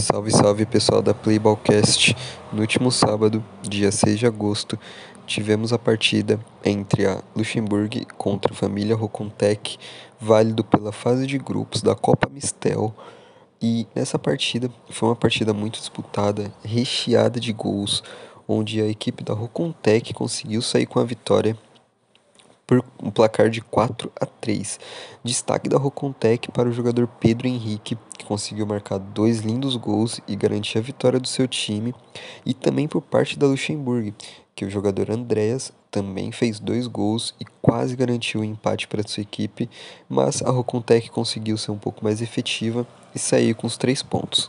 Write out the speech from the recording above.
Salve, salve pessoal da Playballcast. No último sábado, dia 6 de agosto, tivemos a partida entre a Luxemburgo contra a família Rocontec, válido pela fase de grupos da Copa Mistel. E nessa partida foi uma partida muito disputada, recheada de gols, onde a equipe da Rocontec conseguiu sair com a vitória por um placar de 4 a 3. Destaque da Rocontec para o jogador Pedro Henrique, que conseguiu marcar dois lindos gols e garantir a vitória do seu time, e também por parte da Luxemburgo, que o jogador Andreas também fez dois gols e quase garantiu o empate para sua equipe, mas a Rocontec conseguiu ser um pouco mais efetiva e sair com os três pontos.